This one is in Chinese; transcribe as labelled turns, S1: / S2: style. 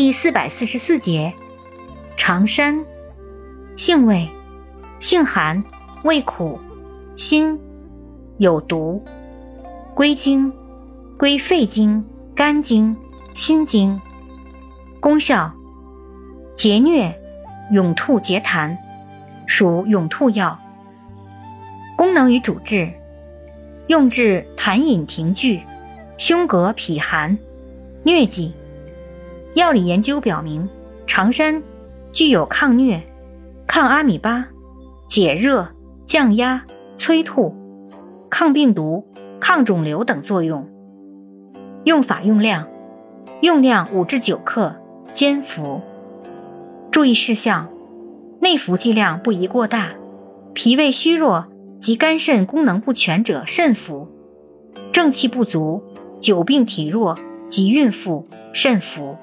S1: 第四百四十四节，长山，性味，性寒，味苦，辛，有毒，归经，归肺经、肝经、心经。功效，截疟、痈吐结痰，属痈吐药。功能与主治，用治痰饮停聚、胸膈痞寒、疟疾。药理研究表明，长山具有抗疟、抗阿米巴、解热、降压、催吐、抗病毒、抗肿瘤等作用。用法用量：用量五至九克，煎服。注意事项：内服剂量不宜过大，脾胃虚弱及肝肾功能不全者慎服，正气不足、久病体弱及孕妇慎服。